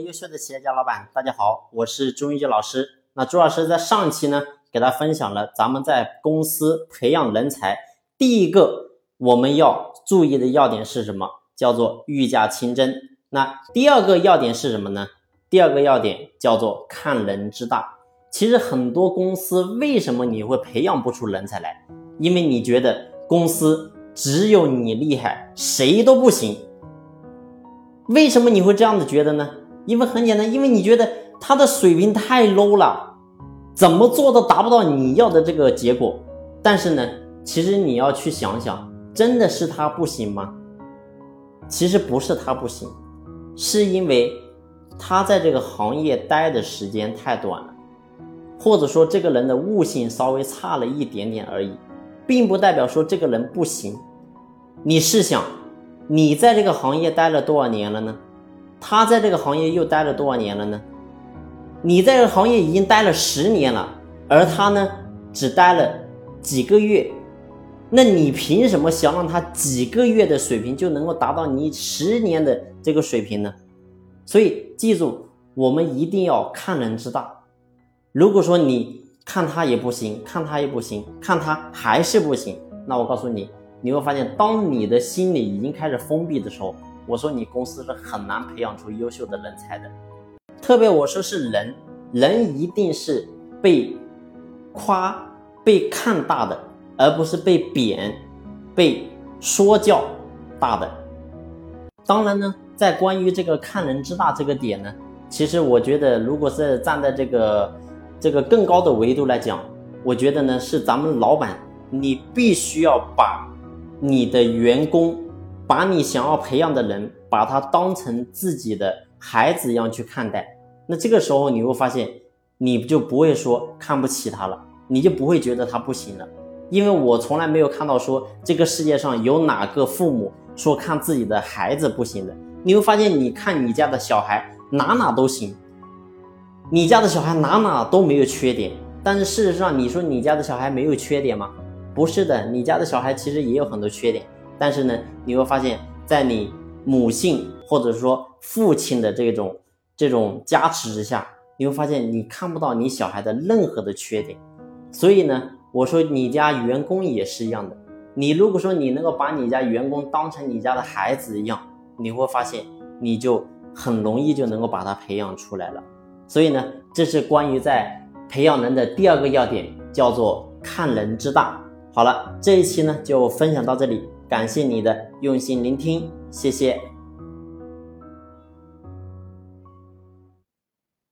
优秀的企业家老板，大家好，我是朱云杰老师。那朱老师在上期呢，给大家分享了咱们在公司培养人才，第一个我们要注意的要点是什么？叫做御驾亲征。那第二个要点是什么呢？第二个要点叫做看人之大。其实很多公司为什么你会培养不出人才来？因为你觉得公司只有你厉害，谁都不行。为什么你会这样子觉得呢？因为很简单，因为你觉得他的水平太 low 了，怎么做都达不到你要的这个结果。但是呢，其实你要去想想，真的是他不行吗？其实不是他不行，是因为他在这个行业待的时间太短了，或者说这个人的悟性稍微差了一点点而已，并不代表说这个人不行。你试想。你在这个行业待了多少年了呢？他在这个行业又待了多少年了呢？你在这个行业已经待了十年了，而他呢，只待了几个月。那你凭什么想让他几个月的水平就能够达到你十年的这个水平呢？所以记住，我们一定要看人之大。如果说你看他也不行，看他也不行，看他还是不行，那我告诉你。你会发现，当你的心里已经开始封闭的时候，我说你公司是很难培养出优秀的人才的。特别我说是人，人一定是被夸、被看大的，而不是被贬、被说教大的。当然呢，在关于这个看人之大这个点呢，其实我觉得，如果是站在这个这个更高的维度来讲，我觉得呢，是咱们老板，你必须要把。你的员工把你想要培养的人，把他当成自己的孩子一样去看待，那这个时候你会发现，你就不会说看不起他了，你就不会觉得他不行了，因为我从来没有看到说这个世界上有哪个父母说看自己的孩子不行的，你会发现，你看你家的小孩哪哪都行，你家的小孩哪哪都没有缺点，但是事实上，你说你家的小孩没有缺点吗？不是的，你家的小孩其实也有很多缺点，但是呢，你会发现在你母性或者说父亲的这种这种加持之下，你会发现你看不到你小孩的任何的缺点。所以呢，我说你家员工也是一样的。你如果说你能够把你家员工当成你家的孩子一样，你会发现你就很容易就能够把他培养出来了。所以呢，这是关于在培养人的第二个要点，叫做看人之大。好了，这一期呢就分享到这里，感谢你的用心聆听，谢谢。